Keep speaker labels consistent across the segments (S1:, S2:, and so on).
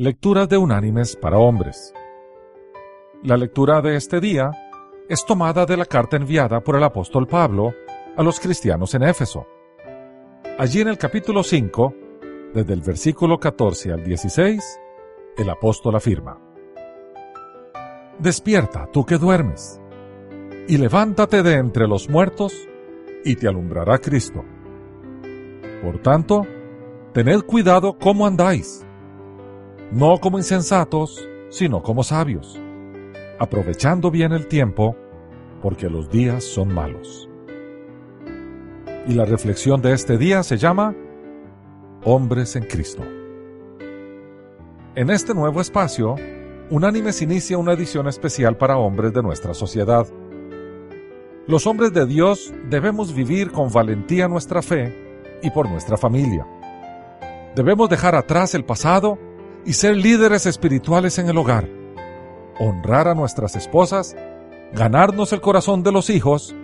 S1: Lecturas de unánimes para hombres. La lectura de este día es tomada de la carta enviada por el apóstol Pablo a los cristianos en Éfeso. Allí en el capítulo 5, desde el versículo 14 al 16, el apóstol afirma, Despierta, tú que duermes, y levántate de entre los muertos, y te alumbrará Cristo. Por tanto, tened cuidado cómo andáis, no como insensatos, sino como sabios, aprovechando bien el tiempo, porque los días son malos. Y la reflexión de este día se llama Hombres en Cristo. En este nuevo espacio, Unánimes inicia una edición especial para hombres de nuestra sociedad. Los hombres de Dios debemos vivir con valentía nuestra fe y por nuestra familia. Debemos dejar atrás el pasado y ser líderes espirituales en el hogar, honrar a nuestras esposas, ganarnos el corazón de los hijos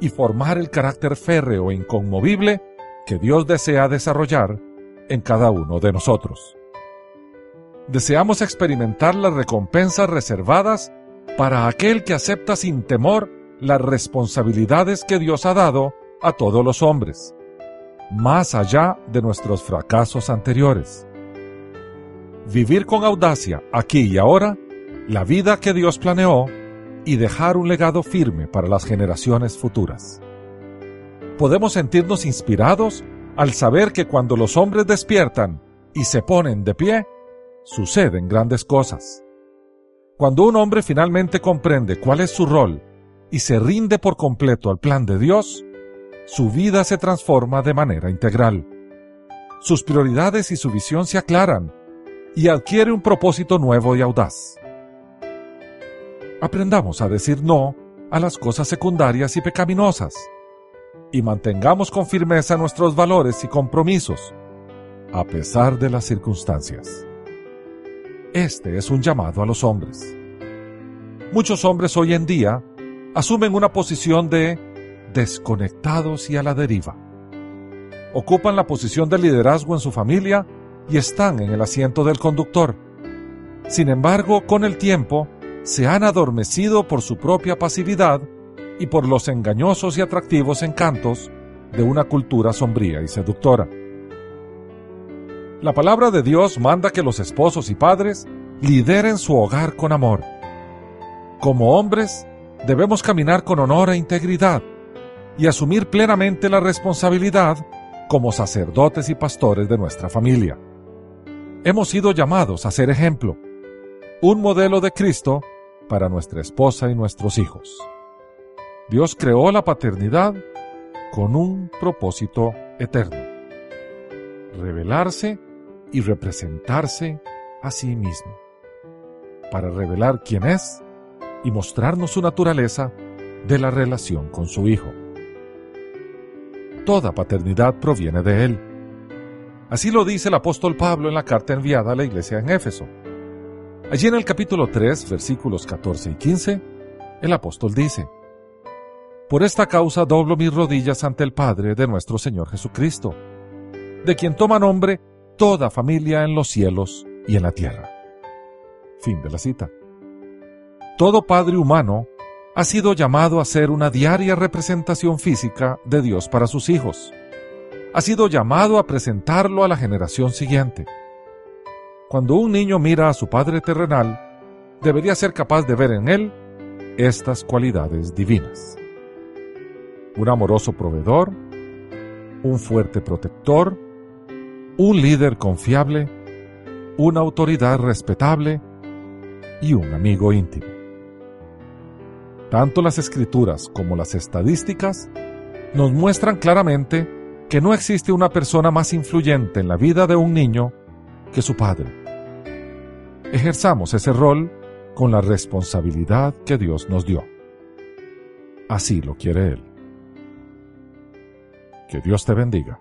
S1: y formar el carácter férreo e inconmovible que Dios desea desarrollar en cada uno de nosotros deseamos experimentar las recompensas reservadas para aquel que acepta sin temor las responsabilidades que Dios ha dado a todos los hombres, más allá de nuestros fracasos anteriores. Vivir con audacia aquí y ahora la vida que Dios planeó y dejar un legado firme para las generaciones futuras. Podemos sentirnos inspirados al saber que cuando los hombres despiertan y se ponen de pie, suceden grandes cosas. Cuando un hombre finalmente comprende cuál es su rol y se rinde por completo al plan de Dios, su vida se transforma de manera integral. Sus prioridades y su visión se aclaran y adquiere un propósito nuevo y audaz. Aprendamos a decir no a las cosas secundarias y pecaminosas y mantengamos con firmeza nuestros valores y compromisos, a pesar de las circunstancias. Este es un llamado a los hombres. Muchos hombres hoy en día asumen una posición de desconectados y a la deriva. Ocupan la posición de liderazgo en su familia y están en el asiento del conductor. Sin embargo, con el tiempo, se han adormecido por su propia pasividad y por los engañosos y atractivos encantos de una cultura sombría y seductora. La palabra de Dios manda que los esposos y padres lideren su hogar con amor. Como hombres, debemos caminar con honor e integridad y asumir plenamente la responsabilidad como sacerdotes y pastores de nuestra familia. Hemos sido llamados a ser ejemplo, un modelo de Cristo para nuestra esposa y nuestros hijos. Dios creó la paternidad con un propósito eterno. Revelarse y representarse a sí mismo, para revelar quién es y mostrarnos su naturaleza de la relación con su Hijo. Toda paternidad proviene de Él. Así lo dice el apóstol Pablo en la carta enviada a la iglesia en Éfeso. Allí en el capítulo 3, versículos 14 y 15, el apóstol dice, Por esta causa doblo mis rodillas ante el Padre de nuestro Señor Jesucristo, de quien toma nombre toda familia en los cielos y en la tierra. Fin de la cita. Todo padre humano ha sido llamado a ser una diaria representación física de Dios para sus hijos. Ha sido llamado a presentarlo a la generación siguiente. Cuando un niño mira a su padre terrenal, debería ser capaz de ver en él estas cualidades divinas. Un amoroso proveedor, un fuerte protector, un líder confiable, una autoridad respetable y un amigo íntimo. Tanto las escrituras como las estadísticas nos muestran claramente que no existe una persona más influyente en la vida de un niño que su padre. Ejerzamos ese rol con la responsabilidad que Dios nos dio. Así lo quiere Él. Que Dios te bendiga.